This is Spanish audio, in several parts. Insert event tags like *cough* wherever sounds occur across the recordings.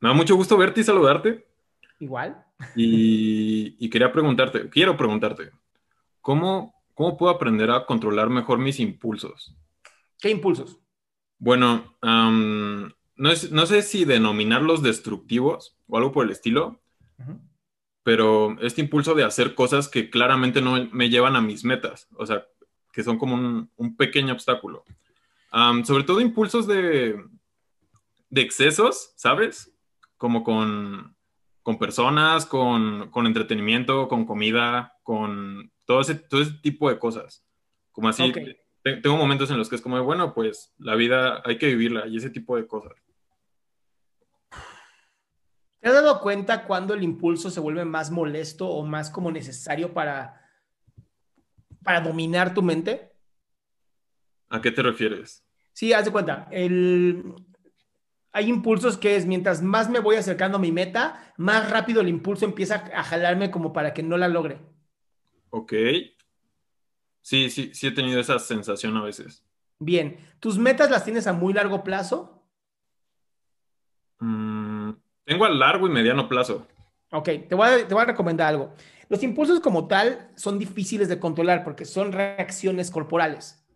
me da mucho gusto verte y saludarte. Igual. Y, quería preguntarte, quiero preguntarte, ¿cómo, ¿cómo puedo aprender a controlar mejor mis impulsos? ¿Qué impulsos? Bueno, no, sé si denominarlos destructivos o algo por el estilo, pero este impulso de hacer cosas que claramente no me llevan a mis metas, o sea, que son como un, pequeño obstáculo. sobre todo impulsos de, de excesos, ¿sabes? Como con, personas, con, entretenimiento, con comida, con todo ese, todo ese tipo de cosas. Como así, tengo momentos en los que es como, bueno, pues la vida hay que vivirla y ese tipo de cosas. ¿Te has dado cuenta cuando el impulso se vuelve más molesto o más como necesario para, para dominar tu mente? ¿A qué te refieres? Sí, haz de cuenta. El, hay impulsos que es mientras más me voy acercando a mi meta, más rápido el impulso empieza a jalarme como para que no la logre. Ok. Sí, sí, sí he tenido esa sensación a veces. Bien, ¿tus metas las tienes a muy largo plazo? Mm, tengo a largo y mediano plazo. Ok, te voy, a, te voy a recomendar algo. Los impulsos como tal son difíciles de controlar porque son reacciones corporales.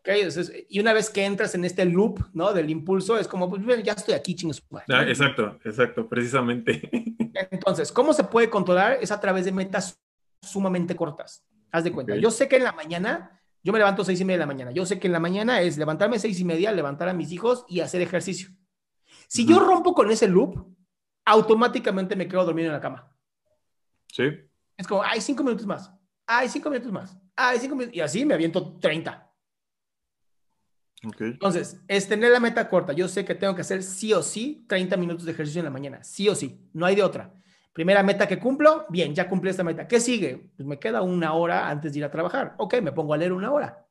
Okay, y una vez que entras en este loop, ¿no? Del impulso, es como, pues ya estoy aquí, chingos. Ah, exacto, exacto, precisamente. *laughs* Entonces, ¿cómo se puede controlar? Es a través de metas sumamente cortas. Haz de cuenta. Yo sé que en la mañana, yo me levanto a seis y media de la mañana. Yo sé que en la mañana es levantarme a seis y media, levantar a mis hijos y hacer ejercicio. Si yo rompo con ese loop, automáticamente me quedo dormido en la cama. Sí. Es como, hay cinco minutos más. Hay cinco minutos más. Hay cinco minutos. Y así me aviento 30. Entonces, es tener la meta corta. Yo sé que tengo que hacer sí o sí 30 minutos de ejercicio en la mañana, sí o sí, no hay de otra. Primera meta que cumplo, bien, ya cumplí esta meta. ¿Qué sigue? Pues me queda una hora antes de ir a trabajar. Ok, me pongo a leer una hora.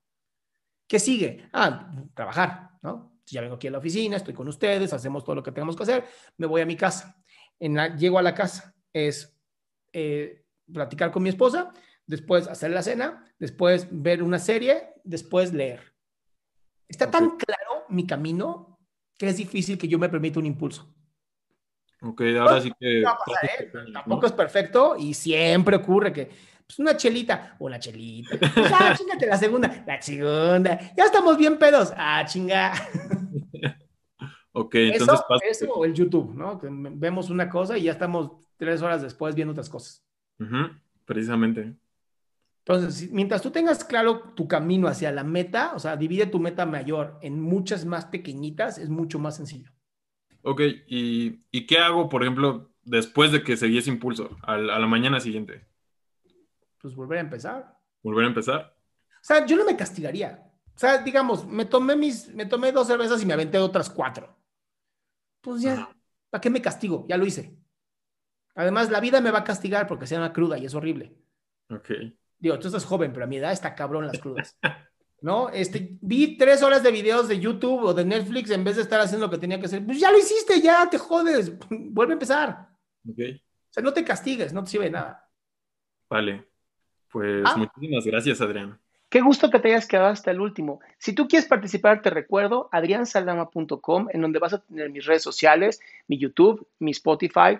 ¿Qué sigue? Ah, trabajar, ¿no? Ya vengo aquí a la oficina, estoy con ustedes, hacemos todo lo que tenemos que hacer, me voy a mi casa. En llego a la casa, es eh, platicar con mi esposa, después hacer la cena, después ver una serie, después leer. Está tan claro mi camino que es difícil que yo me permita un impulso. Ok, ahora sí que... ¿eh? Tampoco es perfecto y siempre ocurre que pues una chelita, una chelita. Pues, ah, *laughs* chingate la segunda, la segunda. Ya estamos bien pedos. Ah, chinga. ok, entonces pasa. Eso o el YouTube, ¿no? Que vemos una cosa y ya estamos tres horas después viendo otras cosas. precisamente. Entonces, mientras tú tengas claro tu camino hacia la meta, o sea, divide tu meta mayor en muchas más pequeñitas, es mucho más sencillo. Ok, ¿y, qué hago, por ejemplo, después de que seguí ese impulso, a, la mañana siguiente? Pues volver a empezar. ¿Volver a empezar? O sea, yo no me castigaría. O sea, digamos, me tomé, mis, me tomé dos cervezas y me aventé otras cuatro. Pues ya, ¿para qué me castigo? Ya lo hice. Además, la vida me va a castigar porque sea una cruda y es horrible. Ok. Digo, tú estás joven, pero a mi edad está cabrón las crudas. ¿No? Este, vi tres horas de videos de YouTube o de Netflix en vez de estar haciendo lo que tenía que hacer. Pues ya lo hiciste, ya te jodes. *laughs* Vuelve a empezar. Ok. O sea, no te castigues, no te sirve de nada. Vale. Pues ah. muchísimas gracias, Adrián. Qué gusto que te hayas quedado hasta el último. Si tú quieres participar, te recuerdo adriansaldama.com, en donde vas a tener mis redes sociales, mi YouTube, mi Spotify,